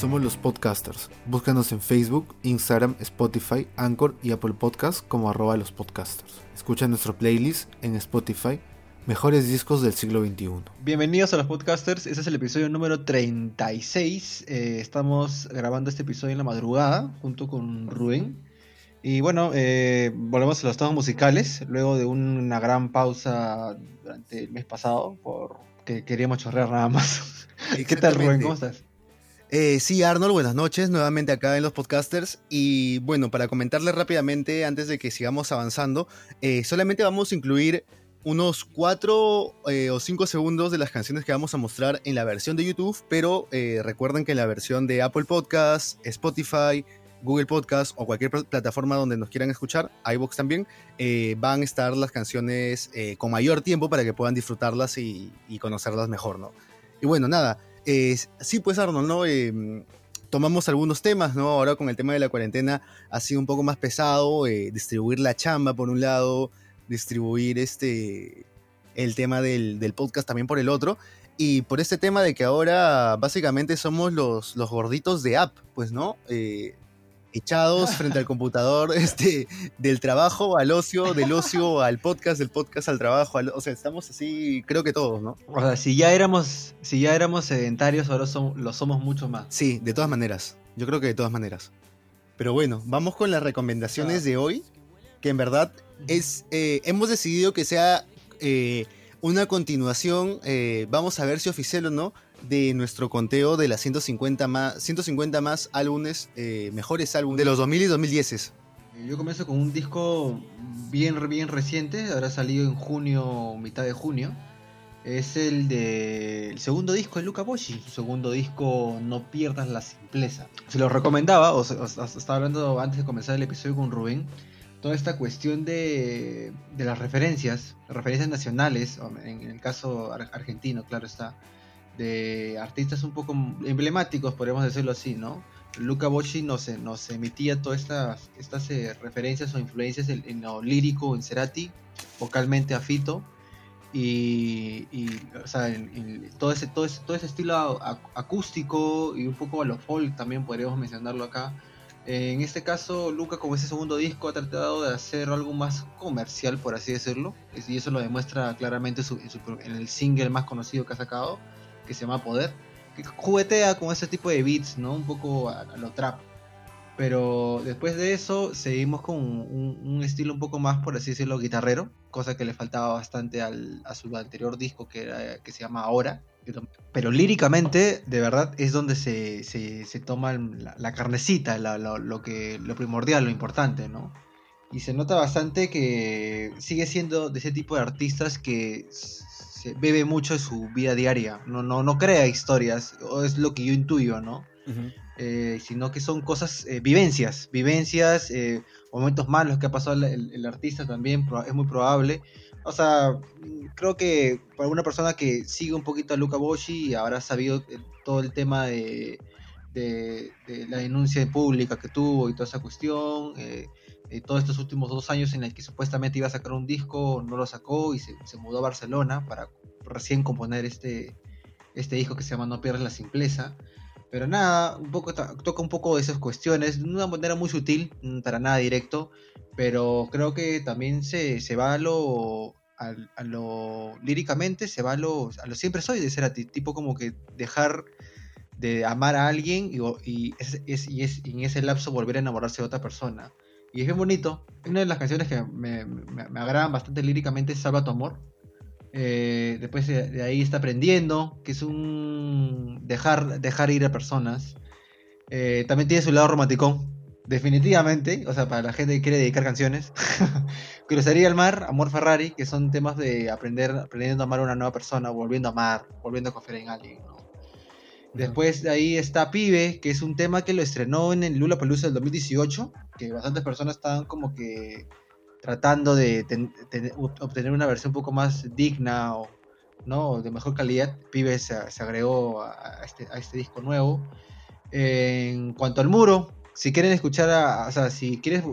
Somos los podcasters. Búscanos en Facebook, Instagram, Spotify, Anchor y Apple Podcasts como arroba los podcasters. Escucha nuestro playlist en Spotify, Mejores Discos del Siglo XXI. Bienvenidos a los podcasters, este es el episodio número 36. Eh, estamos grabando este episodio en la madrugada junto con Rubén. Y bueno, eh, volvemos a los temas musicales, luego de una gran pausa durante el mes pasado, porque queríamos chorrear nada más. ¿Qué tal, Rubén? ¿Cómo estás? Eh, sí, Arnold, buenas noches, nuevamente acá en los podcasters. Y bueno, para comentarles rápidamente, antes de que sigamos avanzando, eh, solamente vamos a incluir unos 4 eh, o 5 segundos de las canciones que vamos a mostrar en la versión de YouTube, pero recuerden que en la versión de Apple Podcasts, Spotify, Google Podcasts o cualquier plataforma donde nos quieran escuchar, iBox también, van a estar las canciones con mayor tiempo para que puedan disfrutarlas y, y conocerlas mejor, ¿no? Y bueno, nada, sí, pues Arnold, ¿no? Em, tomamos algunos temas, ¿no? Ahora con el tema de la cuarentena ha sido un poco más pesado eh, distribuir la chamba por un lado, distribuir este el tema del, del, podcast también por el otro. Y por este tema de que ahora básicamente somos los, los gorditos de app, pues, ¿no? Eh, echados frente al computador, este, del trabajo al ocio, del ocio al podcast, del podcast al trabajo, o sea, estamos así, creo que todos, ¿no? O sea, si ya éramos, si ya éramos sedentarios, ahora lo somos mucho más. Sí, de todas maneras, yo creo que de todas maneras. Pero bueno, vamos con las recomendaciones de hoy, que en verdad es, eh, hemos decidido que sea eh, una continuación, eh, vamos a ver si oficial o no, de nuestro conteo de las 150 más, 150 más álbumes, eh, mejores álbumes de los 2000 y 2010. Yo comienzo con un disco bien, bien reciente, habrá salido en junio, mitad de junio. Es el de el segundo disco de Luca Boschi, su segundo disco No pierdas la simpleza. Se lo recomendaba, o, estaba hablando antes de comenzar el episodio con Rubén, toda esta cuestión de, de las referencias, referencias nacionales, en el caso argentino, claro está, de artistas un poco emblemáticos, podríamos decirlo así, ¿no? Luca Bocci nos, nos emitía todas estas, estas eh, referencias o influencias en, lo lírico, en Cerati, vocalmente a Fito, y, o sea, en, todo, ese, todo, ese, todo ese estilo acústico y un poco a lo folk también podríamos mencionarlo acá. En este caso, Luca con ese segundo disco ha tratado de hacer algo más comercial, por así decirlo, y eso lo demuestra claramente en el single más conocido que ha sacado, que se llama Poder, que juguetea con ese tipo de beats, ¿no? Un poco a, lo trap. Pero después de eso seguimos con un, estilo un poco más, por así decirlo, guitarrero, cosa que le faltaba bastante al, a su anterior disco que, era, que se llama Ahora. Pero líricamente, de verdad, es donde se, se, se toma la, carnecita, lo, que, lo primordial, lo importante, ¿no? Y se nota bastante que sigue siendo de ese tipo de artistas que bebe mucho de su vida diaria, no, no, no crea historias, o es lo que yo intuyo, ¿no? Eh, sino que son cosas, eh, vivencias, vivencias, eh, momentos malos que ha pasado el, artista también, es muy probable. O sea, creo que para una persona que sigue un poquito a Luca Boschi y habrá sabido todo el tema de, de, la denuncia pública que tuvo y toda esa cuestión, todos estos últimos dos años en el que supuestamente iba a sacar un disco, no lo sacó y se, mudó a Barcelona para recién componer este, este disco que se llama No pierdas la simpleza. Pero nada, un poco toca un poco de esas cuestiones, de una manera muy sutil, mm, para nada directo, pero creo que también se, se va a lo, a, lo líricamente, se va a lo, a lo siempre soy de ser a ti, tipo como que dejar de amar a alguien y, y, es, y, es, y en ese lapso volver a enamorarse de otra persona. Y es bien bonito. Una de las canciones que me, me, agradan bastante líricamente es Salva tu amor. Eh, después de, ahí está aprendiendo, que es un dejar, dejar ir a personas. Eh, también tiene su lado romántico, definitivamente, o sea, para la gente que quiere dedicar canciones. Cruzaría el mar, Amor Ferrari, que son temas de aprender, aprendiendo a amar a una nueva persona, volviendo a amar, volviendo a confiar en alguien. Después de ahí está Pibe, que es un tema que lo estrenó en el Lula Palusa del 2018, que bastantes personas estaban como que tratando de obtener una versión un poco más digna o ¿no? de mejor calidad. Pibe se, agregó este, a, este, disco nuevo. en cuanto al muro, si quieren escuchar, o sea, si quieres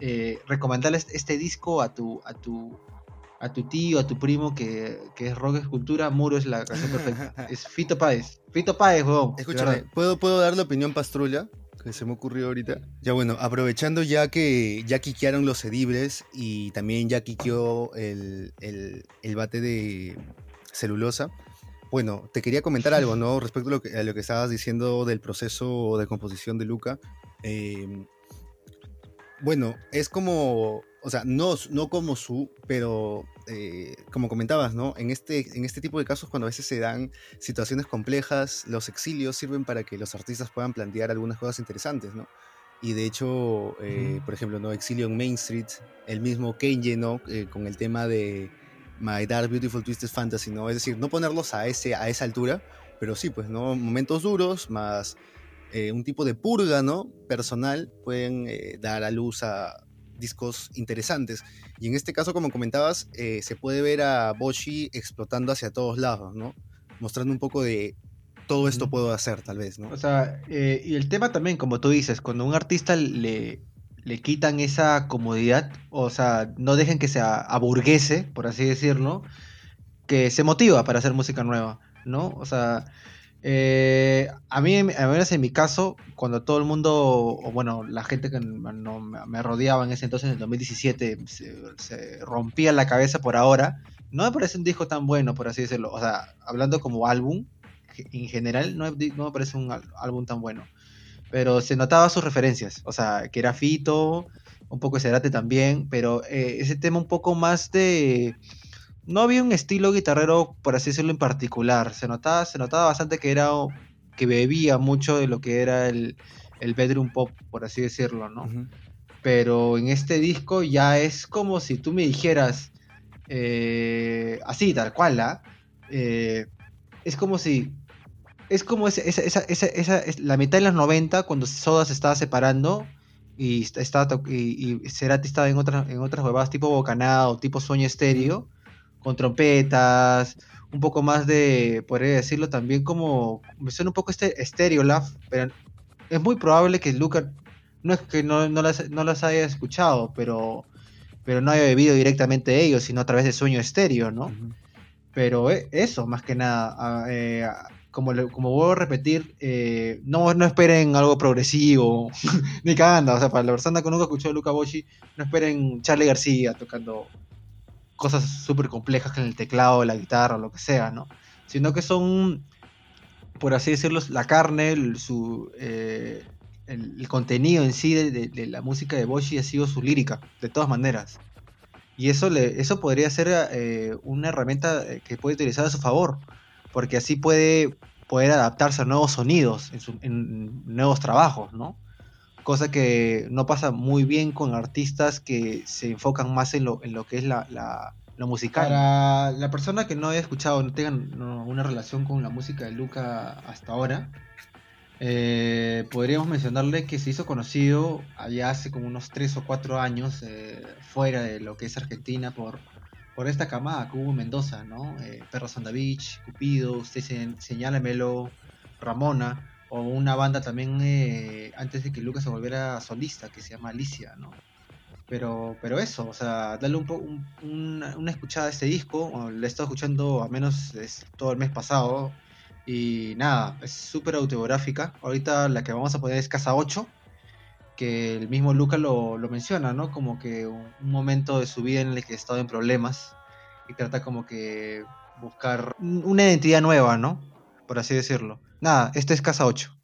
eh, recomendarles este disco a tu, a tu a tu tío, a tu primo que, que es rock escultura, Muro es la canción perfecta. es Fito Páez. Fito Páez, weón. Escúchame, ¿puedo, ¿puedo dar la opinión pastrulla? Que se me ocurrió ahorita. Ya bueno, aprovechando ya que ya quiquearon los edibles y también ya quiqueó el, el, el bate de celulosa. Bueno, te quería comentar algo, ¿no? Respecto a lo que, a lo que estabas diciendo del proceso de composición de Luca. Eh, bueno, es como, o sea, no, no como su, pero eh, como comentabas, ¿no? En este, en este tipo de casos, cuando a veces se dan situaciones complejas, los exilios sirven para que los artistas puedan plantear algunas cosas interesantes, ¿no? Y de hecho, eh, por ejemplo, ¿no? Exilio en Main Street, el mismo Kenji, ¿no? Eh, con el tema de My Dark Beautiful Twisted Fantasy, ¿no? Es decir, no ponerlos a, ese, a esa altura, pero sí, pues, ¿no? Momentos duros, más un tipo de purga, ¿no? Personal, pueden dar a luz a discos interesantes. Y en este caso, como comentabas, eh, se puede ver a Boshi explotando hacia todos lados, ¿no? Mostrando un poco de todo esto puedo hacer, tal vez, ¿no? O sea, eh, y el tema también, como tú dices, cuando a un artista le, le quitan esa comodidad, o sea, no dejen que se aburguese, por así decirlo, que se motiva para hacer música nueva, ¿no? O sea, eh, a mí, a menos en mi caso, cuando todo el mundo, o bueno, la gente que no, me rodeaba en ese entonces, en el 2017, se, rompía la cabeza por ahora, no me parece un disco tan bueno, por así decirlo. O sea, hablando como álbum, en general, no, me parece un álbum tan bueno. Pero se notaba sus referencias, o sea, que era Fito, un poco Cerate también, pero eh, ese tema un poco más de no había un estilo guitarrero, por así decirlo, en particular. Se notaba, se notaba bastante que era que bebía mucho de lo que era el, el bedroom pop, por así decirlo, ¿no? Pero en este disco ya es como si tú me dijeras, eh, así, tal cual, ¿ah? eh, es como si es como esa, esa, esa, esa, la mitad de los 90 cuando Soda se estaba separando y estaba y, y Cerati estaba en otras en otras huevadas tipo Bocanado, tipo Sueño Estéreo con trompetas, un poco más de, podría decirlo también como, me suena un poco este Stereolab, pero es muy probable que Luca, no es que no, no, las, no las haya escuchado, pero, pero no haya bebido directamente de ellos, sino a través de Sueño Estéreo, ¿no? Pero e, eso, más que nada, eh, como, como vuelvo a repetir, eh, no, no esperen algo progresivo, ni cagando, o sea, para la persona que nunca escuchó a Luca Bocci, no esperen Charlie García tocando cosas súper complejas en el teclado, la guitarra, lo que sea, ¿no? Sino que son, por así decirlo, la carne, el, su, eh, el, contenido en sí de, la música de Boshi ha sido su lírica, de todas maneras. Y eso, le, eso podría ser eh, una herramienta eh, que puede utilizar a su favor, porque así puede poder adaptarse a nuevos sonidos en nuevos trabajos, ¿no? Cosa que no pasa muy bien con artistas que se enfocan más en lo, en lo que es la, la lo musical. Para la persona que no haya escuchado, no tengan una relación con la música de Luca hasta ahora, eh, podríamos mencionarle que se hizo conocido allá hace como unos 3 o 4 años, eh, fuera de lo que es Argentina, por, por esta camada que hubo Mendoza, ¿no? Eh, Perros on Beach, Cupido, usted se, señálamelo, Ramona o una banda también eh, antes de que Lucas se volviera solista que se llama Alicia, ¿no? Pero, pero eso, o sea, darle un, una escuchada a este disco, lo he estado escuchando al menos todo el mes pasado y nada, es súper autobiográfica. Ahorita la que vamos a poner es Casa 8, que el mismo Lucas lo, lo, menciona, ¿no? Como que un, momento de su vida en el que ha estado en problemas y trata como que buscar una identidad nueva, ¿no? Por así decirlo. Nada, este es Casa 8.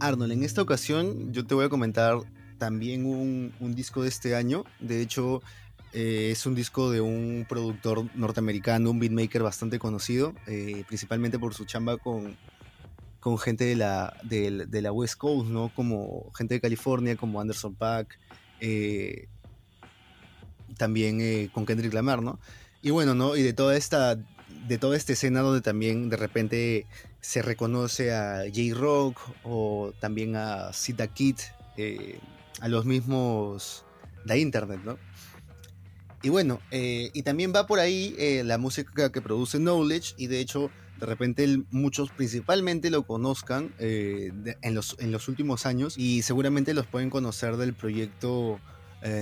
Arnold, en esta ocasión yo te voy a comentar también un, disco de este año. De hecho, eh, es un disco de un productor norteamericano, un beatmaker bastante conocido, eh, principalmente por su chamba con, con gente de la, de, la West Coast, ¿no? Como gente de California, como Anderson Paak, eh, también con Kendrick Lamar, ¿no? Y bueno, ¿no? Y de toda esta de toda esta escena donde también de repente se reconoce a J-Rock o también a Sita Kid, eh, a los mismos de Internet, ¿no? Y bueno, eh, y también va por ahí eh, la música que produce Knowledge y de hecho de repente muchos principalmente lo conozcan en, los, en los últimos años y seguramente los pueden conocer del proyecto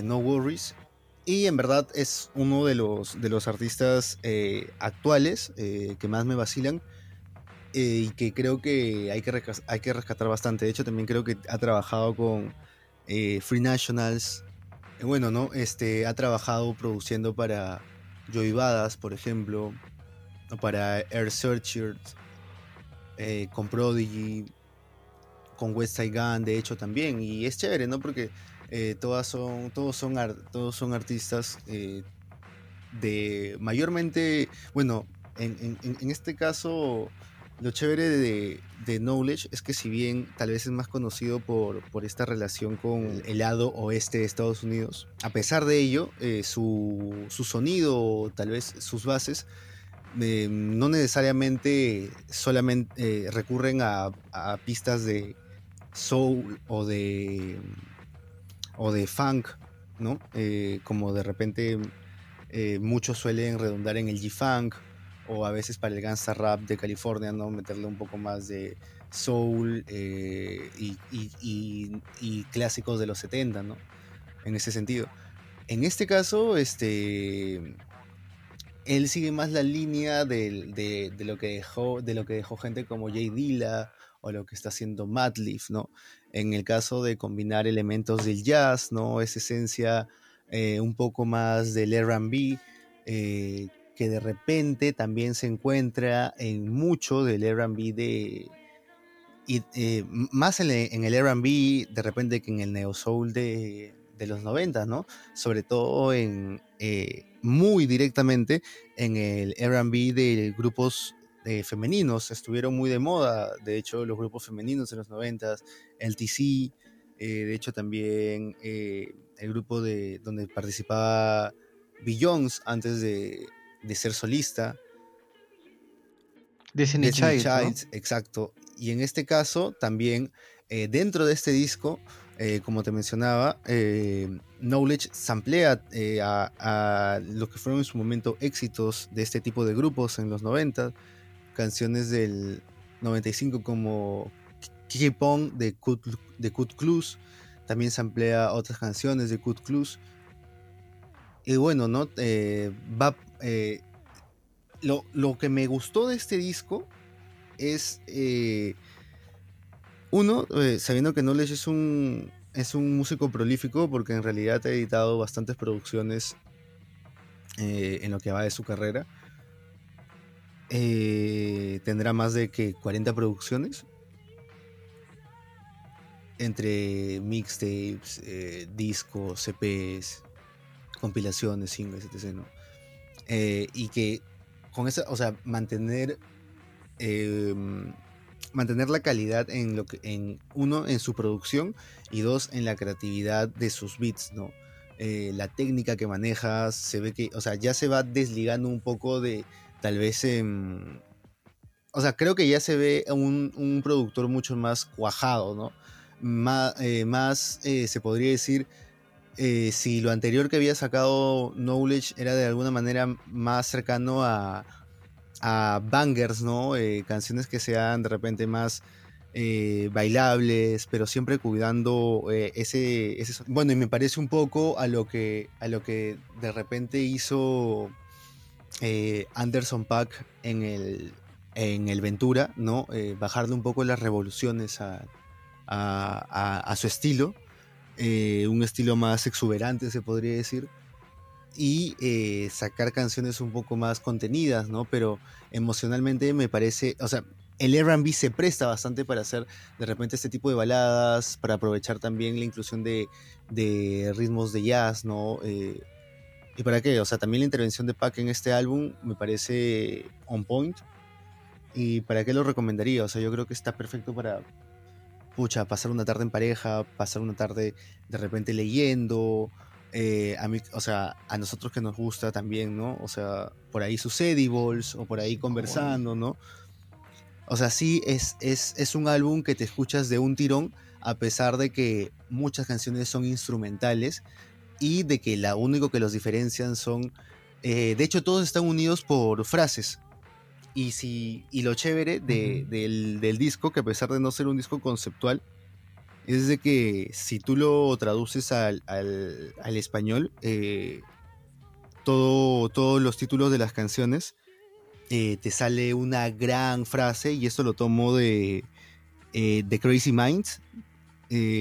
No Worries y en verdad es uno de los, de los artistas eh, actuales eh, que más me vacilan eh, y que creo que hay que, hay que rescatar bastante. De hecho, también creo que ha trabajado con Free Nationals. Bueno, ¿no? Este, ha trabajado produciendo para Joey Badass, por ejemplo, o para Air Searchers, con Prodigy, con West Side Gun, de hecho, también. Y es chévere, ¿no? Porque eh, todas son, todos, son todos son artistas eh, de mayormente, bueno, en, este caso, lo chévere de, Knowledge es que si bien tal vez es más conocido por, por esta relación con el lado oeste de Estados Unidos, a pesar de ello, eh, su, su, sonido, tal vez sus bases, no necesariamente solamente recurren a, a pistas de soul o de o de funk, ¿no? Eh, como de repente eh, muchos suelen redundar en el G-Funk o a veces para el gangsta rap de California, ¿no? Meterle un poco más de soul eh, y, clásicos de los 70, ¿no? En ese sentido. En este caso, este, él sigue más la línea de, lo que dejó, de lo que dejó gente como Jay Dilla o lo que está haciendo Madlib, ¿no? En el caso de combinar elementos del jazz, ¿no? Esa esencia eh, un poco más del RB, eh, que de repente también se encuentra en mucho del RB de. Y, eh, más en, el RB de repente que en el neo soul de, de los 90, ¿no? Sobre todo en muy directamente en el RB de grupos eh, femeninos estuvieron muy de moda. De hecho, los grupos femeninos en los 90, el TC, eh, de hecho también eh, el grupo de donde participaba Beyoncé antes de, ser solista. Child, exacto. Y en este caso también dentro de este disco, como te mencionaba, Knowledge samplea a, a, lo que fueron en su momento éxitos de este tipo de grupos en los 90 canciones del 95 como Kiki Pong de Kut, de Kut Klus. También se emplea otras canciones de Kut Klus. Y bueno, ¿no? Eh, va, eh, lo, que me gustó de este disco es, eh, uno, sabiendo que Knowledge es un, es un músico prolífico porque en realidad ha editado bastantes producciones en lo que va de su carrera. Eh, tendrá más de que 40 producciones. Entre mixtapes, eh, discos, CPs, compilaciones, singles, etc. Eh, y que con esa, o sea, mantener em, mantener la calidad en lo que en uno en su producción y dos en la creatividad de sus beats, ¿no? La técnica que manejas se ve que, o sea, ya se va desligando un poco de tal vez em, o sea, creo que ya se ve un, un productor mucho más cuajado, ¿no? Más, eh, más eh, se podría decir, si lo anterior que había sacado Knowledge era de alguna manera más cercano a, a bangers, ¿no? Eh, canciones que sean de repente más eh, bailables, pero siempre cuidando eh, ese, Bueno, y me parece un poco a lo que, a lo que de repente hizo Anderson Pack en el, en el Ventura, ¿no? bajarle un poco las revoluciones a, su estilo. un estilo más exuberante, se podría decir y eh, sacar canciones un poco más contenidas, ¿no? Pero emocionalmente me parece, o sea, el RB se presta bastante para hacer de repente este tipo de baladas, para aprovechar también la inclusión de, ritmos de jazz, ¿no? Eh, ¿Y para qué? O sea, también la intervención de Pac en este álbum me parece on point. ¿Y para qué lo recomendaría? O sea, yo creo que está perfecto para, pucha, pasar una tarde en pareja, pasar una tarde de repente leyendo, eh, a mí, o sea, a nosotros que nos gusta también, ¿no? O sea, por ahí sus edibles o por ahí conversando, ¿no? O sea, sí, es, es, es un álbum que te escuchas de un tirón, a pesar de que muchas canciones son instrumentales y de que la único que los diferencian son... Eh, de hecho, todos están unidos por frases. Y, si, y lo chévere del, del disco, que a pesar de no ser un disco conceptual, es de que si tú lo traduces al, español, eh, todo, todos los títulos de las canciones eh, te sale una gran frase y esto lo tomo de, eh, Crazy Minds,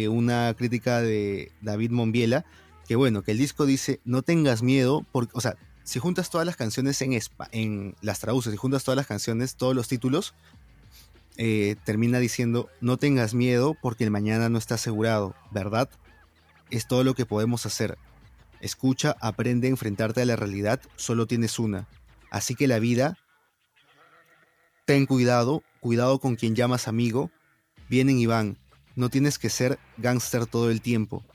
una crítica de David Monbiela, que bueno, que el disco dice, no tengas miedo, porque, o sea, si juntas todas las canciones en, las traduces, si juntas todas las canciones, todos los títulos, eh, termina diciendo, no tengas miedo porque el mañana no está asegurado, ¿verdad? Es todo lo que podemos hacer. Escucha, aprende a enfrentarte a la realidad, solo tienes una. Así que la vida, ten cuidado, cuidado con quien llamas amigo, vienen y van, no tienes que ser gángster todo el tiempo.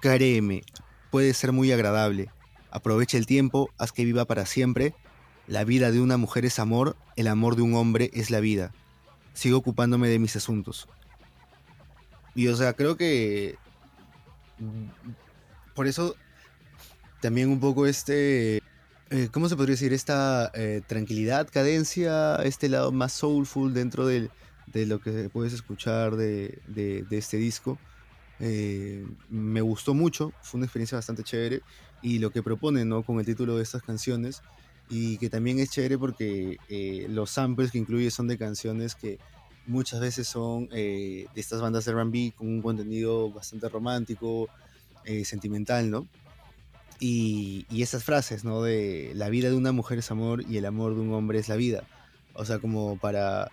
Créeme, puede ser muy agradable. Aprovecha el tiempo, haz que viva para siempre. La vida de una mujer es amor, el amor de un hombre es la vida sigo ocupándome de mis asuntos. Y o sea, creo que por eso también un poco este, eh, ¿cómo se podría decir? Esta eh, tranquilidad, cadencia, este lado más soulful dentro de lo que puedes escuchar de, este disco. Eh, me gustó mucho, fue una experiencia bastante chévere y lo que propone ¿no? con el título de estas canciones y que también es chévere porque eh, los samples que incluye son de canciones que muchas veces son eh, de estas bandas de R&B con un contenido bastante romántico, eh, sentimental, ¿no? Y, y esas frases, ¿no? De la vida de una mujer es amor y el amor de un hombre es la vida. O sea, como para,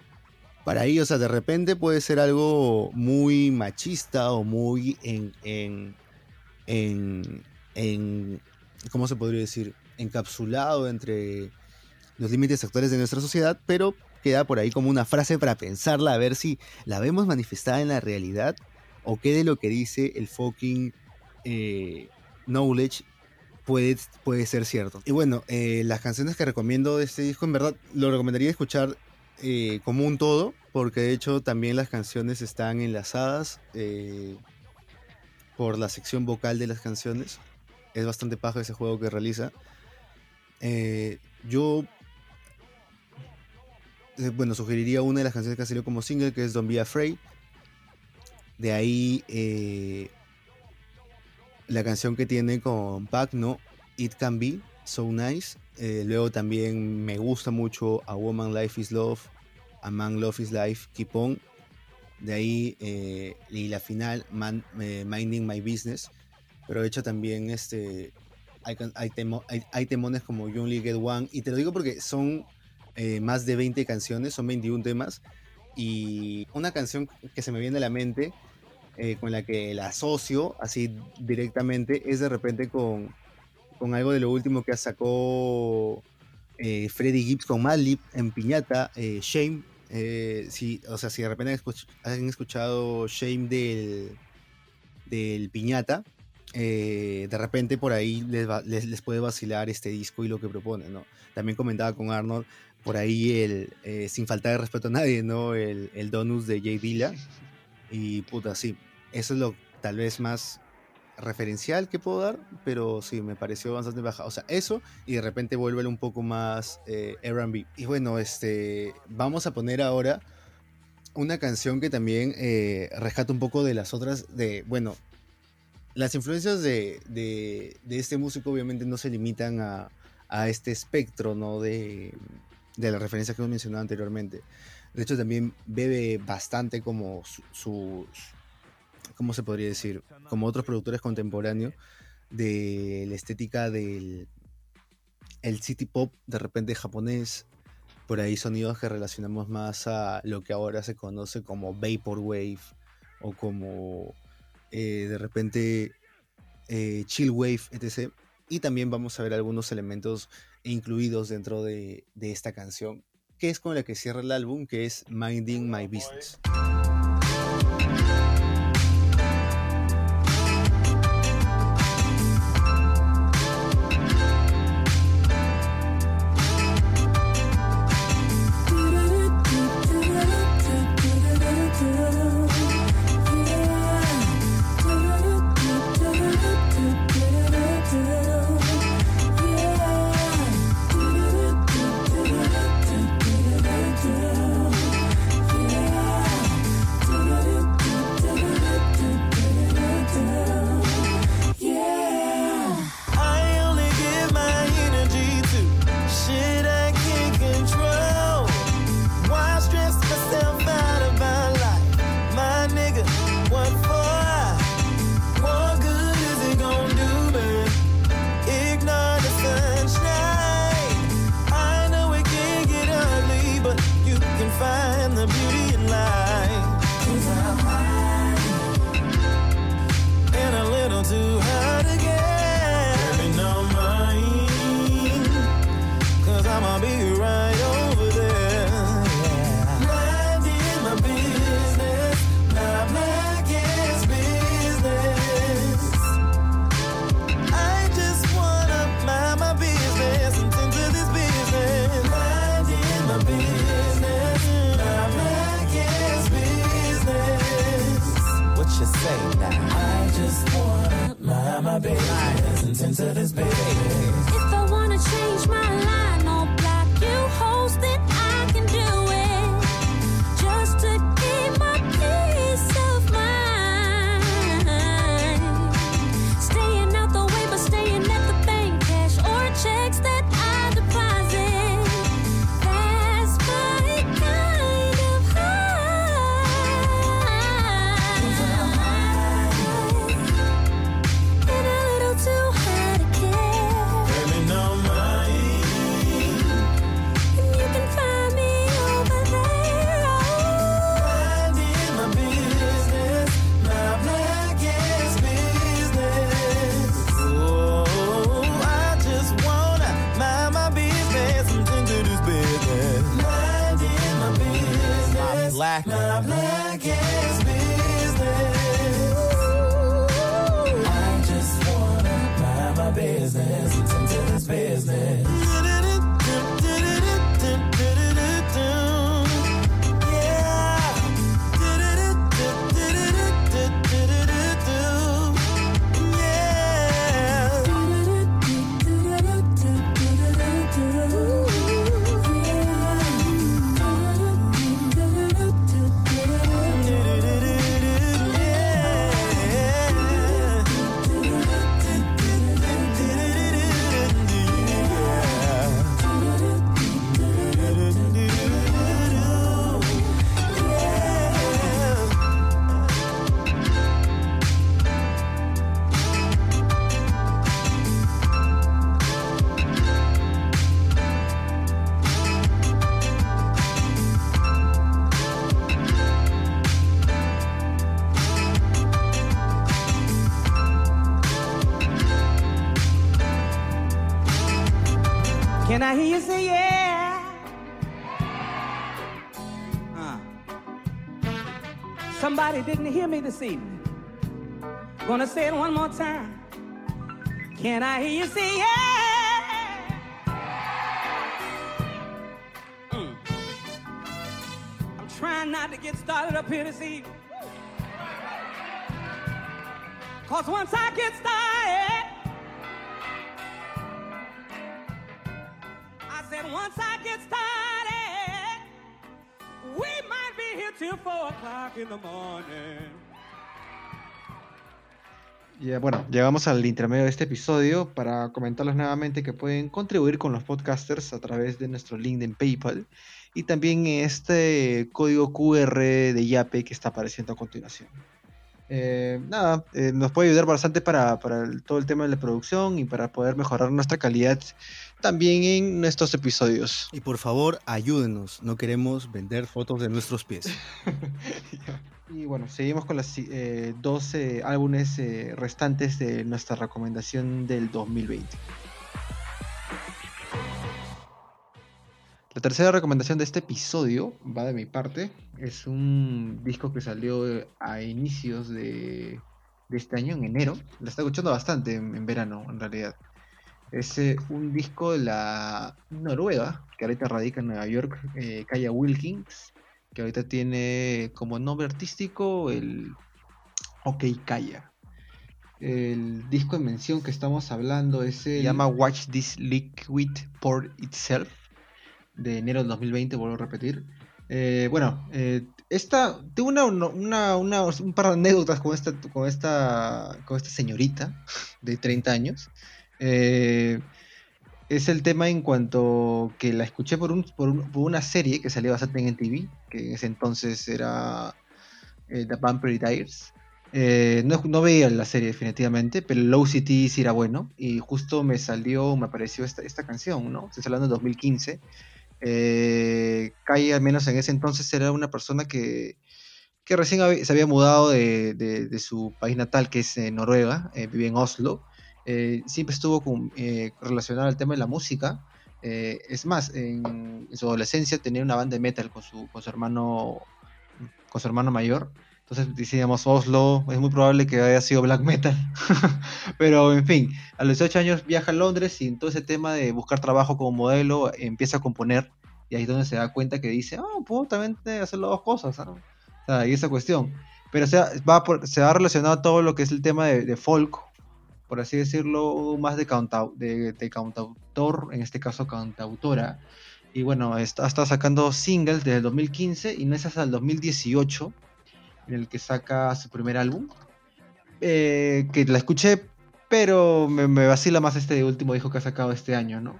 para ahí, o sea, de repente puede ser algo muy machista o muy en, ¿cómo se podría decir? encapsulado entre los límites actuales de nuestra sociedad, pero queda por ahí como una frase para pensarla, a ver si la vemos manifestada en la realidad o qué de lo que dice el fucking eh, knowledge puede, puede ser cierto. Y bueno, eh, las canciones que recomiendo de este disco, en verdad, lo recomendaría escuchar eh, como un todo, porque de hecho también las canciones están enlazadas por la sección vocal de las canciones. Es bastante paja ese juego que realiza. Eh, yo, eh, bueno, sugeriría una de las canciones que ha salido como single, que es Don't Be Afraid. De ahí eh, la canción que tiene con Pac, ¿no? It Can Be, So Nice. luego también me gusta mucho A Woman Life is Love, A Man Love is Life, Keep On. De ahí, y la final, Minding My Business. Pero he hecho también este, hay, hay, temones como You Only Get One, y te lo digo porque son eh, más de 20 canciones, son 21 temas. Y una canción que se me viene a la mente, eh, con la que la asocio así directamente, es de repente con, con algo de lo último que sacó eh, Freddy Gibbs con Madlib en Piñata, eh, Shame. Eh, si, o sea, si de repente han, escuch- han escuchado Shame del, del Piñata, eh, de repente por ahí les, les, puede vacilar este disco y lo que propone, ¿no? También comentaba con Arnold por ahí el, sin faltar de respeto a nadie, ¿no? El, el Donus de Jay Dilla. Y puta, sí, eso es lo tal vez más referencial que puedo dar, pero sí, me pareció bastante baja. O sea, eso y de repente vuelve un poco más eh, R&B. Y bueno, este, vamos a poner ahora una canción que también eh, rescata un poco de las otras, de, bueno, las influencias de, de- este músico obviamente no se limitan a, a este espectro, ¿no? De, de las referencias que hemos mencionado anteriormente. De hecho, también bebe bastante como su- sus, ¿cómo se podría decir? Como otros productores contemporáneos de la estética del el city pop, de repente japonés, por ahí sonidos que relacionamos más a lo que ahora se conoce como vaporwave o como eh, de repente eh, chill wave, etc. Y también vamos a ver algunos elementos incluidos dentro de, de esta canción, que es con la que cierra el álbum, que es Minding My Business. I just wanna my business and tend to this business. If I wanna change my line Somebody didn't hear me this evening. Gonna say it one more time. Can I hear you say yeah? Mm. I'm trying not to get started up here this evening. Cause once I get started, I said once I get started, here. Ya, bueno, llegamos al intermedio de este episodio para comentarles nuevamente que pueden contribuir con los podcasters a través de nuestro link en PayPal y también este código QR de Yape que está apareciendo a continuación. Eh, nada, eh, nos puede ayudar bastante para, para todo el tema de la producción y para poder mejorar nuestra calidad también en nuestros episodios. Y por favor, ayúdenos. No queremos vender fotos de nuestros pies. Y bueno, seguimos con las eh, 12 álbumes eh, restantes de nuestra recomendación del 2020. La tercera recomendación de este episodio va de mi parte. Es un disco que salió a inicios de, de este año, en enero. La está escuchando bastante en, en verano, en realidad. Es eh, un disco de la Noruega, que ahorita radica en Nueva York, eh, Kaya Wilkins, que ahorita tiene como nombre artístico el OK Kaya. El disco en mención que estamos hablando es el... Se llama Watch This Liquid Pour Itself, de enero del 2020, vuelvo a repetir. Eh, bueno, eh, esta, tengo una, una- una- un par de anécdotas con esta, con esta, con esta señorita de 30 años. Eh, es el tema en cuanto que la escuché por, un, por, un- por una serie que salió bastante en TV, que en ese entonces era eh, The Vampire Diaries. Eh, no, veía la serie definitivamente, pero Low City sí era bueno. Y justo me salió, me apareció esta, canción, ¿no? Estoy hablando de 2015. Eh, Kai, al menos en ese entonces, era una persona que, que recién se había mudado de, su país natal, que es Noruega, vivía en Oslo. Eh, siempre estuvo con, eh, relacionado al tema de la música. Eh, es más, en, en su adolescencia tenía una banda de metal con su, con su hermano con su hermano mayor. Entonces decíamos Oslo, es muy probable que haya sido black metal. Pero en fin, a los 18 años viaja a Londres y en todo ese tema de buscar trabajo como modelo empieza a componer. Y ahí es donde se da cuenta que dice, ah, puedo también eh, hacer las dos cosas. ¿no? O sea, y esa cuestión. Pero o sea, va por- se va relacionado todo lo que es el tema de, de folk, por así decirlo, más de, cantau- de, de en este caso cantautora. Y bueno, está, está sacando singles desde el 2015 y no es hasta el 2018 en el que saca su primer álbum. Eh, que la escuché, pero me, vacila más este último disco que ha sacado este año, ¿no?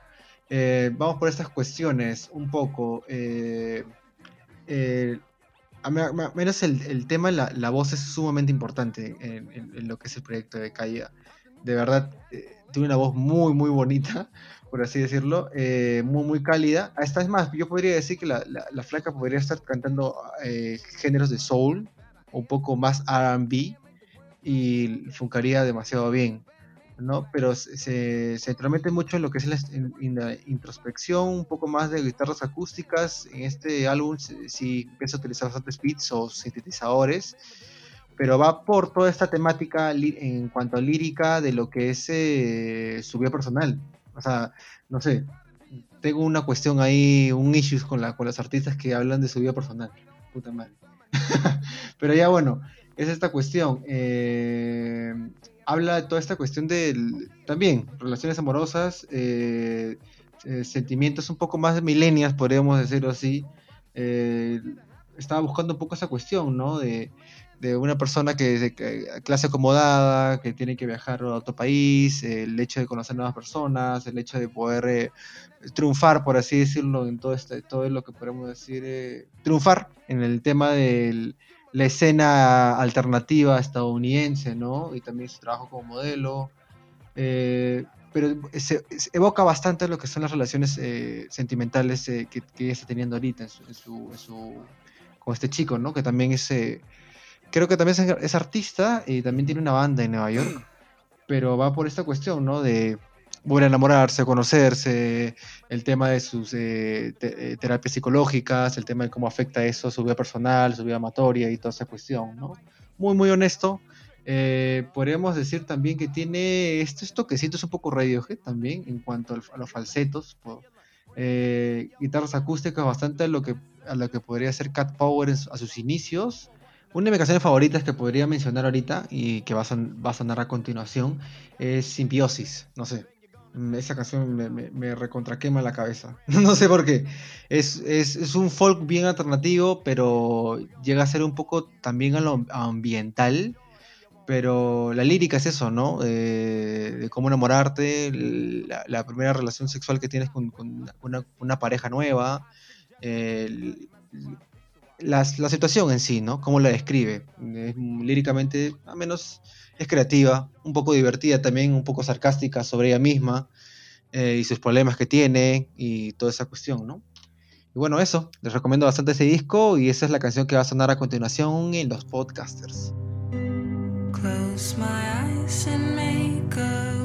Eh, vamos por estas cuestiones un poco. eh, menos el, el tema, la, la voz es sumamente importante en, en- lo que es el proyecto de Kaya. De verdad, eh, tiene una voz muy, muy bonita, por así decirlo, eh, muy, muy cálida. Esta es más, yo podría decir que la, la- la flaca podría estar cantando eh, géneros de soul, un poco más RB, y funcaría demasiado bien. ¿no? Pero se, se, entromete mucho en lo que es la, introspección, un poco más de guitarras acústicas. En este álbum sí empieza a utilizar bastantes beats o sintetizadores, pero va por toda esta temática en cuanto a lírica de lo que es eh, su vida personal. O sea, no sé, tengo una cuestión ahí, un issues con, la, con los artistas que hablan de su vida personal. Puta madre. pero ya bueno, es esta cuestión. eh, habla de toda esta cuestión de también relaciones amorosas, eh, eh, sentimientos un poco más milenias, podríamos decirlo así. Estaba buscando un poco esa cuestión, ¿no? De, de una persona que es de clase acomodada, que tiene que viajar a otro país, el hecho de conocer nuevas personas, el hecho de poder eh, triunfar, por así decirlo, en todo, este, todo lo que podemos decir, eh, triunfar en el tema de la escena alternativa estadounidense, ¿no? Y también su trabajo como modelo. eh, pero se, evoca bastante lo que son las relaciones sentimentales que, ella está teniendo ahorita en su, en su- en su- con este chico, ¿no? Que también es, creo que también es, es artista y también tiene una banda en Nueva York, pero va por esta cuestión, ¿no? De, volver a enamorarse, conocerse, el tema de sus eh, te- eh, terapias psicológicas, el tema de cómo afecta eso a su vida personal, su vida amatoria y toda esa cuestión, ¿no? Muy, muy honesto. Eh, podríamos decir también que tiene estos toquecitos un poco Radiohead también en cuanto a los falsetos, po- eh, guitarras acústicas bastante a lo que a lo que podría ser Cat Power a sus inicios. Una de mis canciones favoritas que podría mencionar ahorita y que va a, son- a sonar a continuación es Simbiosis. No sé, mm, esa canción me, recontraquema la cabeza. no sé por qué. Es, un folk bien alternativo, pero llega a ser un poco también a lo ambiental. Pero la lírica es eso, ¿no? De cómo enamorarte, la, primera relación sexual que tienes con, una, pareja nueva, la, la situación en sí, ¿no? Cómo la describe. Es, líricamente, al menos, es creativa, un poco divertida también, un poco sarcástica sobre ella misma eh, y sus problemas que tiene y toda esa cuestión, ¿no? Y bueno, eso, les recomiendo bastante ese disco y esa es la canción que va a sonar a continuación en los podcasters. Close my eyes and make a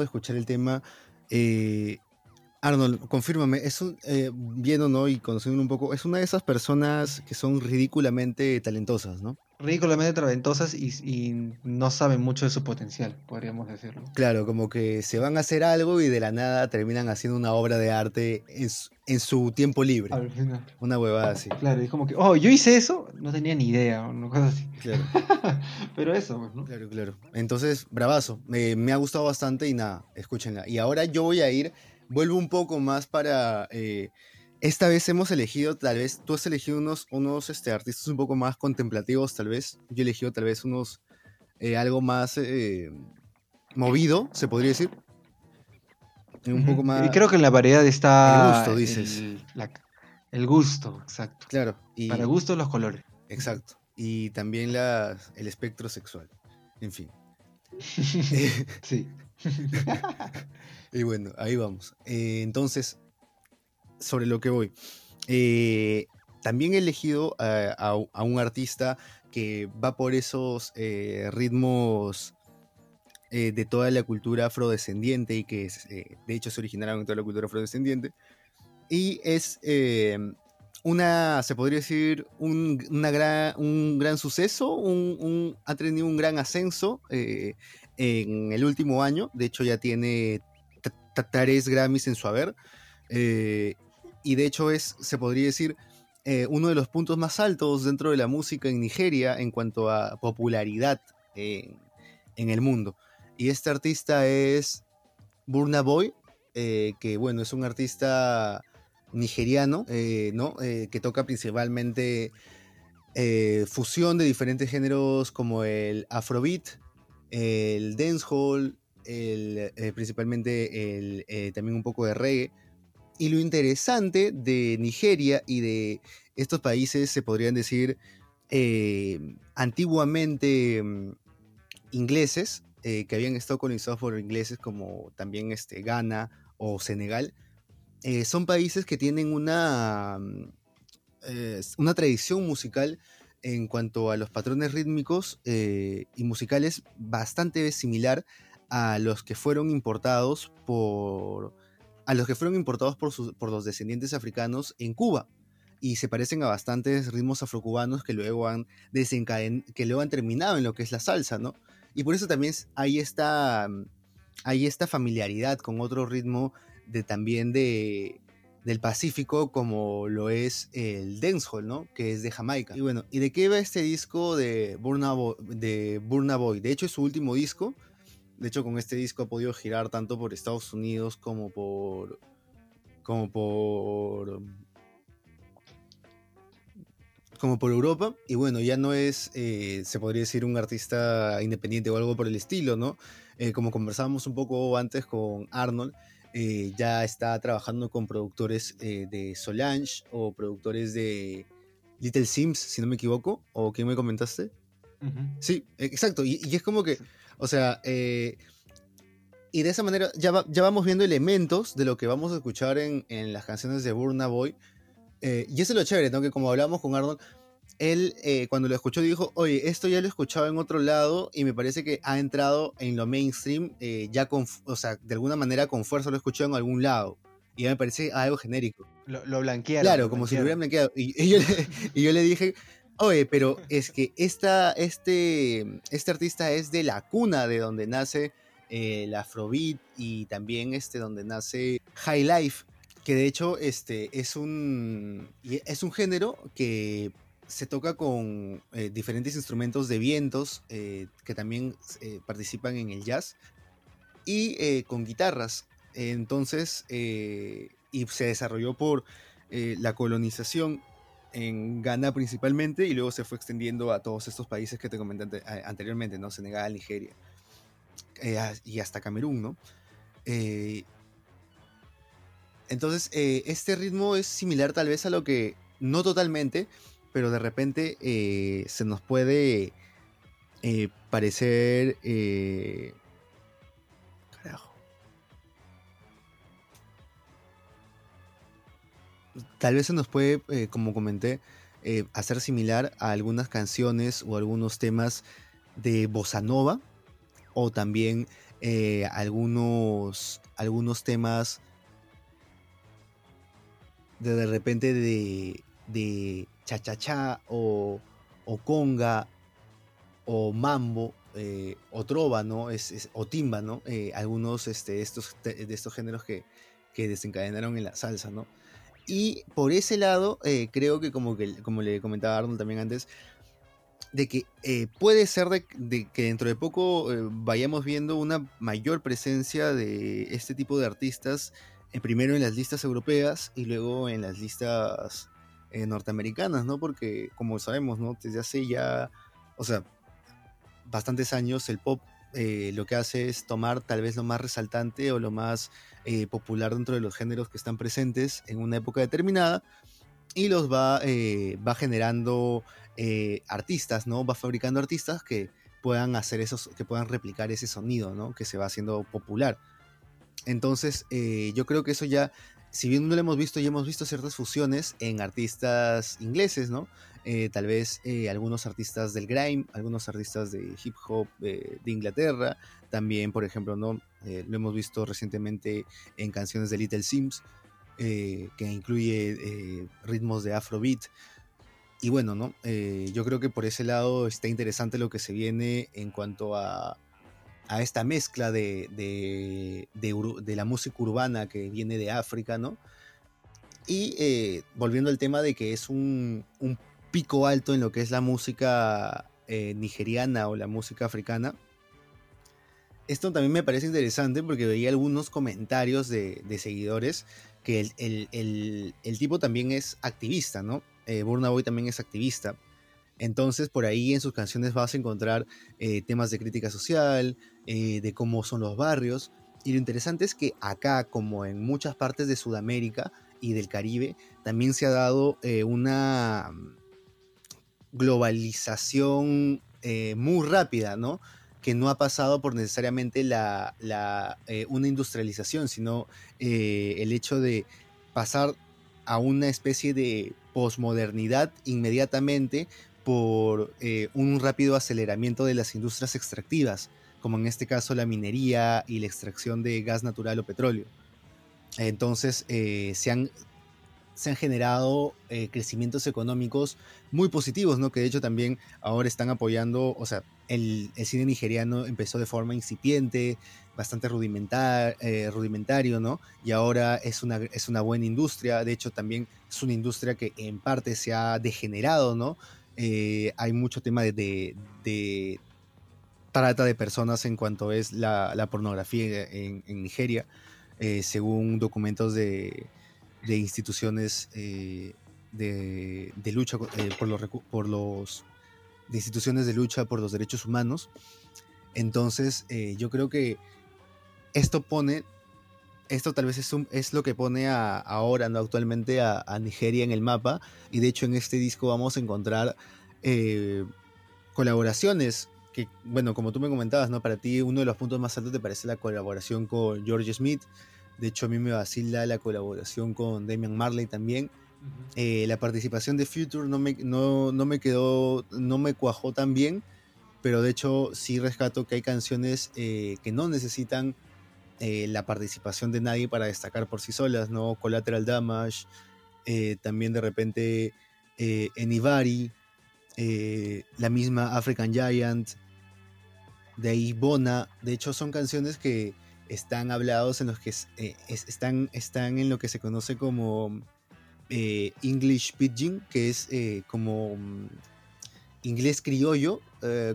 de escuchar el tema, eh, Arnold, confírmame, es un, eh, viendo ¿no? y conociendo un poco, es una de esas personas que son ridículamente talentosas, ¿no? Ridículamente traventosas y, y no saben mucho de su potencial, podríamos decirlo. Claro, como que se van a hacer algo y de la nada terminan haciendo una obra de arte en su, en su tiempo libre. Al final. Una huevada así. Claro, es como que, oh, yo hice eso, no tenía ni idea, o una cosa así. Claro, Pero eso, pues, ¿no? claro, claro. Entonces, bravazo. Me, me ha gustado bastante y nada, escúchenla. Y ahora yo voy a ir, vuelvo un poco más para eh, esta vez hemos elegido, tal vez, tú has elegido unos, unos este, artistas un poco más contemplativos, tal vez. Yo he elegido tal vez unos, eh, algo más eh, movido, se podría decir. Y un poco más... Y creo que en la variedad está. El gusto, dices. El, la- el gusto, exacto. Claro. Y, Para gusto los colores. Exacto. Y también el espectro sexual. En fin. Sí. Y bueno, ahí vamos. Eh, entonces, sobre lo que voy. Eh, también he elegido a, a- a un artista que va por esos eh, ritmos eh, de toda la cultura afrodescendiente y que es, eh, de hecho se originaron en toda la cultura afrodescendiente. Y es eh, una, se podría decir, un, una gran, un gran suceso, un, un- ha tenido un gran ascenso eh, en el último año. De hecho ya tiene tres Grammys en su haber. eh, y de hecho es, se podría decir, eh, uno de los puntos más altos dentro de la música en Nigeria en cuanto a popularidad en, el mundo. Y este artista es Burna Boy, eh, que bueno, es un artista nigeriano, eh, ¿no? Que toca principalmente fusión de diferentes géneros como el afrobeat, el dancehall, el, principalmente el, también un poco de reggae. Y lo interesante de Nigeria y de estos países, se podrían decir, eh, antiguamente mm, ingleses, eh, que habían estado colonizados por ingleses como también este, Ghana o Senegal, eh, son países que tienen una, mm, una tradición musical en cuanto a los patrones rítmicos y musicales bastante similar a los que fueron importados por a los que fueron importados por, los descendientes africanos en Cuba y se parecen a bastantes ritmos afrocubanos que luego han que luego han terminado en lo que es la salsa, ¿no? Y por eso también hay esta hay esta familiaridad con otro ritmo de también de del Pacífico como lo es el dancehall, ¿no? Que es de Jamaica. Y bueno, ¿y de qué va este disco de Burna Boy? De, Burna Boy? de hecho es su último disco. De hecho con este disco ha podido girar tanto por Estados Unidos como por como por como por Europa y bueno ya no es eh, se podría decir un artista independiente o algo por el estilo no Eh, como conversábamos un poco antes con Arnold eh, ya está trabajando con productores de Solange o productores de Little Sims si no me equivoco o quién me comentaste. Sí, exacto. Y, y es como que, o sea, eh, y de esa manera ya, va- ya vamos viendo elementos de lo que vamos a escuchar en, en las canciones de Burna Boy. Eh, y eso es lo chévere, ¿no? Que como hablamos con Arnold, él eh, cuando lo escuchó dijo, oye, esto ya lo he escuchado en otro lado y me parece que ha entrado en lo mainstream, eh, ya con, o sea, de alguna manera con fuerza lo he escuchado en algún lado. Y ya me parece algo genérico. Lo, lo blanquearon. Claro, lo como si lo hubieran blanqueado. Y, y yo, le, y yo le dije, oye, pero es que esta, este, este artista es de la cuna de donde nace eh, el Afrobeat y también este donde nace High Life, que de hecho este, es, un, es un género que se toca con eh, diferentes instrumentos de vientos eh, que también eh, participan en el jazz y con guitarras. Entonces, y se desarrolló por la colonización en Ghana principalmente y luego se fue extendiendo a todos estos países que te comenté anteriormente, ¿no? Senegal, Nigeria eh, y hasta Camerún, ¿no? Eh, entonces, eh, este ritmo es similar tal vez a lo que, no totalmente, pero de repente se nos puede parecer... Tal vez se nos puede, eh, como comenté, eh, hacer similar a algunas canciones o algunos temas de bossa nova o también eh, algunos, algunos temas de de repente de, de cha-cha-cha o, o conga o mambo o trova, ¿no? O timba, ¿no? Algunos este, estos, de estos géneros que, que desencadenaron en la salsa, ¿no? Y por ese lado, eh, creo que como, que como le comentaba Arnold también antes, de que eh, puede ser de, que dentro de poco eh, vayamos viendo una mayor presencia de este tipo de artistas primero en las listas europeas y luego en las listas norteamericanas, ¿no? Porque como sabemos, ¿no? Desde hace ya, o sea, bastantes años el pop eh, lo que hace es tomar tal vez lo más resaltante o lo más eh, popular dentro de los géneros que están presentes en una época determinada y los va, eh, va generando artistas, ¿no? Va fabricando artistas que puedan hacer esos, que puedan replicar ese sonido, ¿no? Que se va haciendo popular. Entonces, yo creo que eso ya, si bien no lo hemos visto, ya hemos visto ciertas fusiones en artistas ingleses, ¿no? Eh, tal vez eh, algunos artistas del grime, algunos artistas de hip hop eh, de Inglaterra, también, por ejemplo, ¿no? Lo hemos visto recientemente en canciones de Little Sims, que incluye ritmos de Afrobeat. Y bueno, ¿no? Yo creo que por ese lado está interesante lo que se viene en cuanto a, a esta mezcla de, de, de la música urbana que viene de África, ¿no? Y volviendo al tema de que es un pico alto en lo que es la música eh, nigeriana o la música africana. Esto también me parece interesante porque veía algunos comentarios de, seguidores que el, tipo también es activista, ¿no? Eh, Burna Boy también es activista. Entonces, por ahí en sus canciones vas a encontrar eh, temas de crítica social, eh, de cómo son los barrios. Y lo interesante es que acá, como en muchas partes de Sudamérica y del Caribe, también se ha dado una globalización eh, muy rápida, ¿no? Que no ha pasado por necesariamente la, eh, una industrialización, sino eh, el hecho de pasar a una especie de posmodernidad inmediatamente por un rápido aceleramiento de las industrias extractivas, como en este caso la minería y la extracción de gas natural o petróleo. Entonces se, han, se han generado eh, crecimientos económicos muy positivos, ¿no? Que de hecho también ahora están apoyando, o sea, el, cine nigeriano empezó de forma incipiente, bastante eh, rudimentario, ¿no? Y ahora es una, es una buena industria, de hecho también es una industria que en parte se ha degenerado, ¿no? Eh, hay mucho tema de, trata de personas en cuanto es la, pornografía en, Nigeria, según documentos de, de instituciones eh, de, de, lucha eh, por, los, por los de instituciones de lucha por los derechos humanos. Entonces, eh, yo creo que esto pone, esto tal vez es, un, es lo que pone ahora, ¿no? Actualmente a, a, Nigeria en el mapa. Y de hecho en este disco vamos a encontrar colaboraciones que, bueno, como tú me comentabas, ¿no? Para ti uno de los puntos más altos te parece la colaboración con George Smith. De hecho, a mí me vacila la colaboración con Damian Marley también. Uh -huh. eh, la participación de Future no me, no, no me quedó, no me cuajó tan bien, pero de hecho sí rescato que hay canciones eh, que no necesitan eh, la participación de nadie para destacar por sí solas, ¿no? Collateral Damage, también de repente Anybody, la misma African Giant, de ahí Bona, de hecho son canciones que están hablados en los que eh, es, están, están en lo que se conoce como eh, English Pidgin, que es eh, como um, inglés criollo,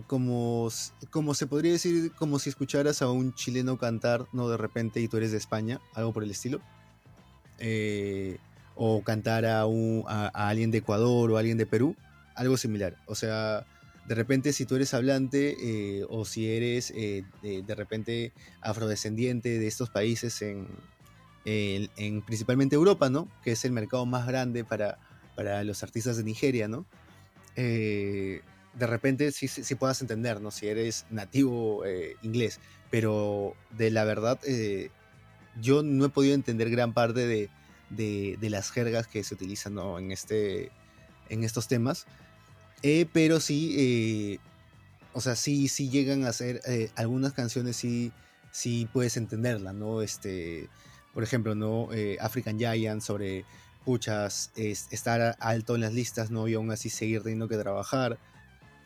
como, como se podría decir, como si escucharas a un chileno cantar, no de repente, y tú eres de España, algo por el estilo. O cantar a, un, a, a, alguien de Ecuador o alguien de Perú, algo similar. O sea, de repente si tú eres hablante eh, o si eres de, de repente afrodescendiente de estos países en, en, en, principalmente Europa, ¿no? Que es el mercado más grande para, para los artistas de Nigeria, ¿no? Eh, de repente sí, sí, puedas entender, ¿no? Si eres nativo eh, inglés, pero de la verdad eh, yo no he podido entender gran parte de, de, de las jergas que se utilizan ¿no? en, este, en estos temas, eh, pero sí, o sea, sí, sí llegan a ser algunas canciones, sí, sí puedes entenderlas, ¿no? Este, por ejemplo, ¿no? Eh, African Giant sobre puchas, es, estar alto en las listas, ¿no? Y aún así seguir teniendo que trabajar.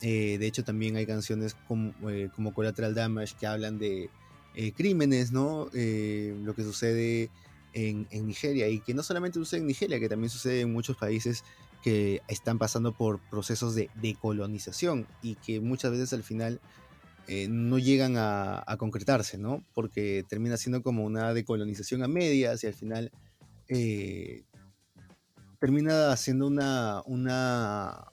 Eh, de hecho, también hay canciones como, eh, como Collateral Damage que hablan de eh, crímenes, ¿no? Eh, lo que sucede en, Nigeria y que no solamente sucede en Nigeria, que también sucede en muchos países que están pasando por procesos de decolonización y que muchas veces al final eh, no llegan a, concretarse, ¿no? Porque termina siendo como una decolonización a medias y al final eh, termina siendo una, una,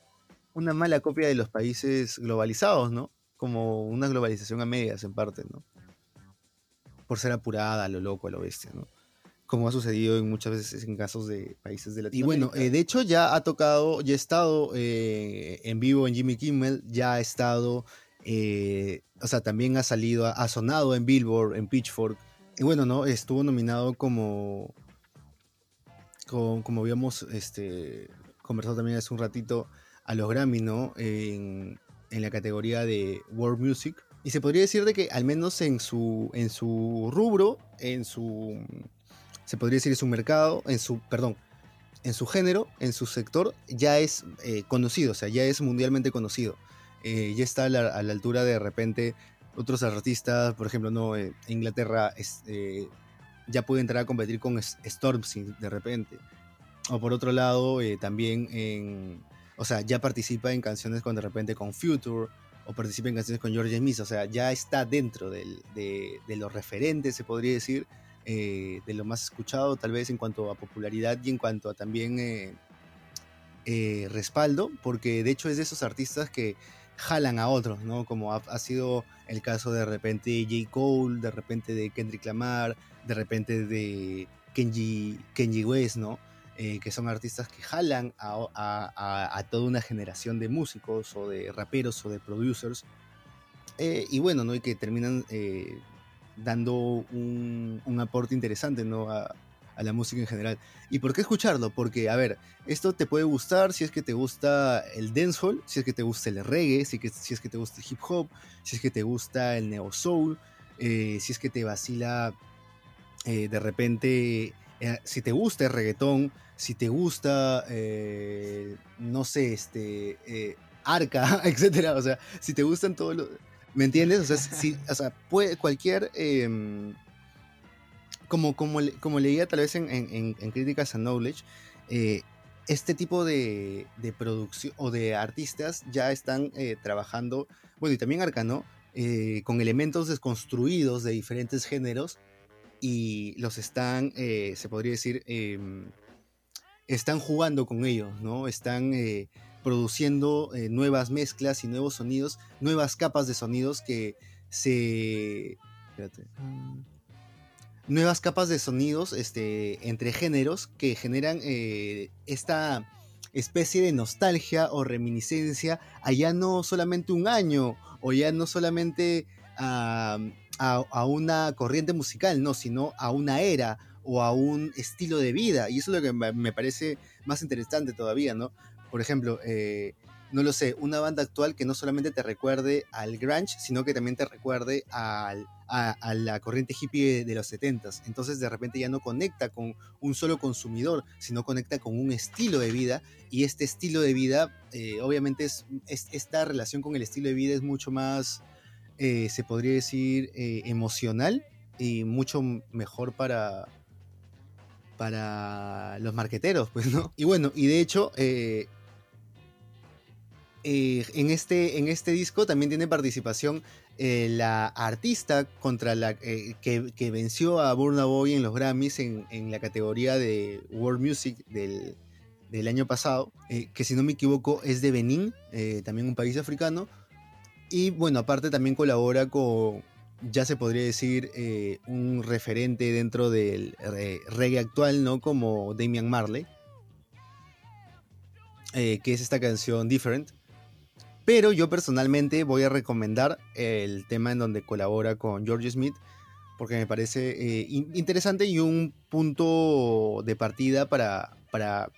una mala copia de los países globalizados, ¿no? Como una globalización a medias en parte, ¿no? Por ser apurada, a lo loco, a lo bestia, ¿no? Como ha sucedido en muchas veces en casos de países de Y Latinoamérica. bueno, eh, de hecho ya ha tocado, ya ha estado eh, en vivo en Jimmy Kimmel, ya ha estado, eh, o sea, también ha salido, ha, ha sonado en Billboard, en Pitchfork. Y bueno, ¿no? Estuvo nominado como, como, como habíamos este, conversado también hace un ratito, a los Grammy, ¿no? En, en la categoría de World Music. Y se podría decir de que al menos en su, en su rubro, en su, se podría decir en su mercado, en su, perdón, en su género, en su sector, ya es eh, conocido, o sea, ya es mundialmente conocido. Eh, ya está a la, altura de, repente otros artistas, por ejemplo, no, Eh, Inglaterra ya puede entrar a competir con Stormzy de repente. O por otro lado, también en, o sea, ya participa en canciones con de repente con Future, o participa en canciones con George Smith, o sea, ya está dentro de los referentes, se podría decir, eh, de lo más escuchado, tal vez en cuanto a popularidad y en cuanto a también eh, eh, respaldo, porque de hecho es de esos artistas que jalan a otros, ¿no? Como ha, sido el caso de repente J. Cole, de repente de Kendrick Lamar, de repente de Kenji, Kenji West, ¿no? Que son artistas que jalan a, a- a- toda una generación de músicos o de raperos o de producers. Y bueno, ¿no? Y que terminan dando un, un aporte interesante, ¿no? A, a la música en general. ¿Y por qué escucharlo? Porque, a ver, esto te puede gustar si es que te gusta el dancehall, si es que te gusta el reggae, si, que, si es que te gusta el hip hop, si es que te gusta el neo soul, eh, si es que te vacila eh, de repente, eh, si te gusta el reggaetón, si te gusta, no sé, este, arca, etcétera, o sea, si te gustan todos los... ¿Me entiendes? O sea, si, o sea puede, cualquier... em, como, como, como leía tal vez en, en, en- Críticas a Knowledge, eh, este tipo de, de producción o de artistas ya están eh, trabajando, bueno, y también Arcano, eh, con elementos desconstruidos de diferentes géneros y los están, eh, se podría decir, em, están jugando con ellos, ¿no? Están produciendo eh, nuevas mezclas y nuevos sonidos, nuevas capas de sonidos que se... Espérate. mm, nuevas capas de sonidos este, entre géneros que generan eh, esta especie de nostalgia o reminiscencia a ya no solamente un año o ya no solamente a, a- a una corriente musical, no, sino a una era o a un estilo de vida. Y eso es lo que me me parece más interesante todavía, ¿no? Por ejemplo, eh, no lo sé, una banda actual que no solamente te recuerde al grunge, sino que también te recuerde a, la corriente hippie de, los 70s. Entonces de repente ya no conecta con un solo consumidor, sino conecta con un estilo de vida. Y este estilo de vida, eh, obviamente, es, es- esta relación con el estilo de vida es mucho más, eh, se podría decir, emocional y mucho mejor para para los marqueteros, pues, ¿no? Y bueno, y de hecho, eh, en, este, en este disco también tiene participación eh, la artista contra la eh, que, venció a Burna Boy en los Grammys en, la categoría de World Music del, año pasado, que si no me equivoco es de Benín, también un país africano. Y bueno, aparte también colabora con, ya se podría decir, un referente dentro del reggae actual, ¿no? Como Damian Marley, que es esta canción Different. Pero yo personalmente voy a recomendar el tema en donde colabora con George Smith, porque me parece eh, in- interesante y un punto de partida para, para,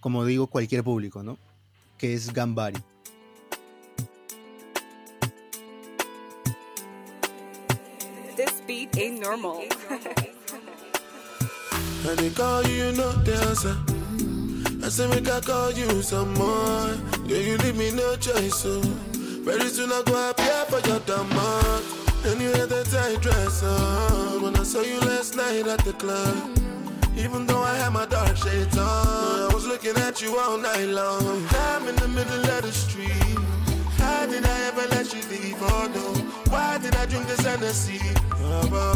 como digo, cualquier público, ¿no? Que es Gambari. This beat ain't normal. I say make I call you some more. Yeah, you leave me no choice, so very soon I go appear for your demand. And you had that tight dress on when I saw you last night at the club. Even though I had my dark shades on, I was looking at you all night long. I'm in the middle of the street. How did I ever let you leave? Oh no. Why did I drink this Hennessy? Ba.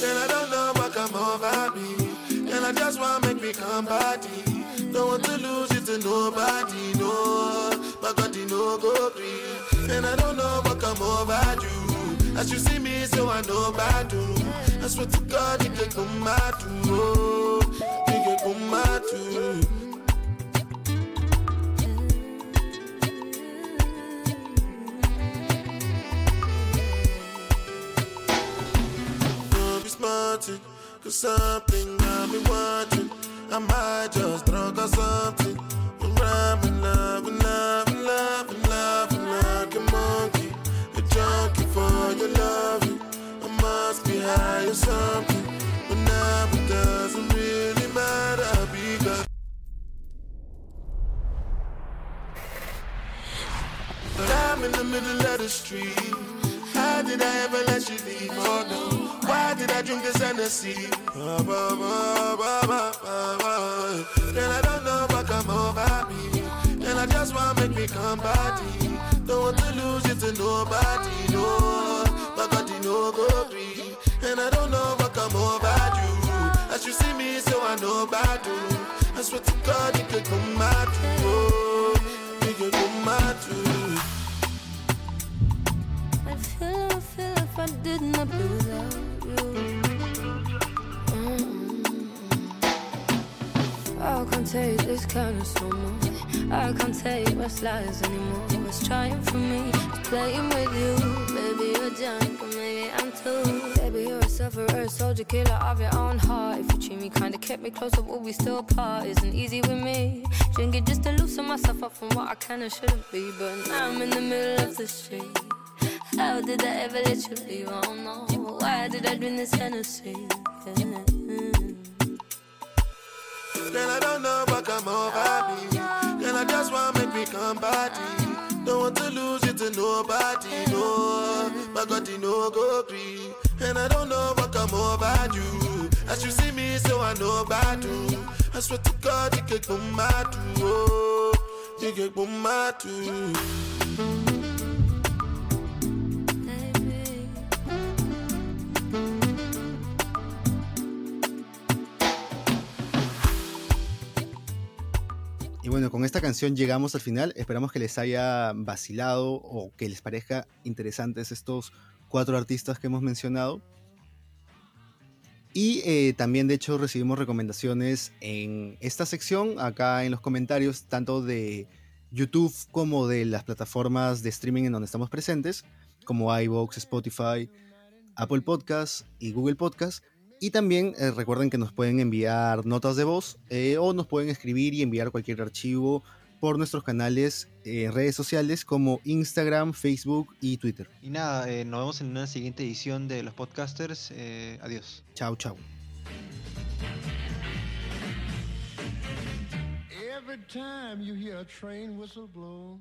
Then I don't know what come over me. I just want make me come body. Don't want to lose it to nobody, no. My God, you know go green. And I don't know what come over you. As you see me, so I know bad do. I swear to God, you can come out to. Oh, you can come out to. Don't be something I've been watching. I might just drunk or something. I'm rapping, loving, loving, loving, loving like a monkey. A junkie for your loving. I must be high or something. But now it doesn't really matter because. I'm in the middle of the street. How did I ever let you leave? Oh no. Why did I drink this Hennessy? Ba, ba, ba. Then I don't know what come over me. Then I just want make me come body. Don't want to lose it to nobody, no. But God, you know go free. And I don't know what come over you. As you see me, so I know bad do. I swear to God, you could come to. Oh, you could come out to. I feel, I feel if I did not be without you. Mm. I can't take this kind of so much. I can't take my lies anymore. It's trying for me, it's playing with you. Maybe you're drunk, or maybe I'm too. Baby, you're a sufferer, a soldier, killer of your own heart. If you treat me kinda, kept me closer, will we still part? Isn't easy with me. Drinking just to loosen myself up from what I can and shouldn't be. But now I'm in the middle of the street. How did I ever let you leave? I don't know. Why did I drink this Hennessy? Yeah. Then I don't know what come over me. Then I just want make me come body. Don't want to lose it to nobody, no. My God, you know go free. And I don't know what come over you. As you see me, so I know bad do. I swear to God, you can come too. Oh, you can come mad too. Y bueno, con esta canción llegamos al final. Esperamos que les haya vacilado o que les parezca interesantes estos cuatro artistas que hemos mencionado. Y eh, también, de hecho, recibimos recomendaciones en esta sección, acá en los comentarios, tanto de YouTube como de las plataformas de streaming en donde estamos presentes, como iVoox, Spotify, Apple Podcasts y Google Podcasts. Y también eh, recuerden que nos pueden enviar notas de voz eh, o nos pueden escribir y enviar cualquier archivo por nuestros canales eh, en redes sociales como Instagram, Facebook y Twitter. Y nada, eh, nos vemos en una siguiente edición de los podcasters. Eh, adiós. Chao, chao. Every time you hear a train whistle blow,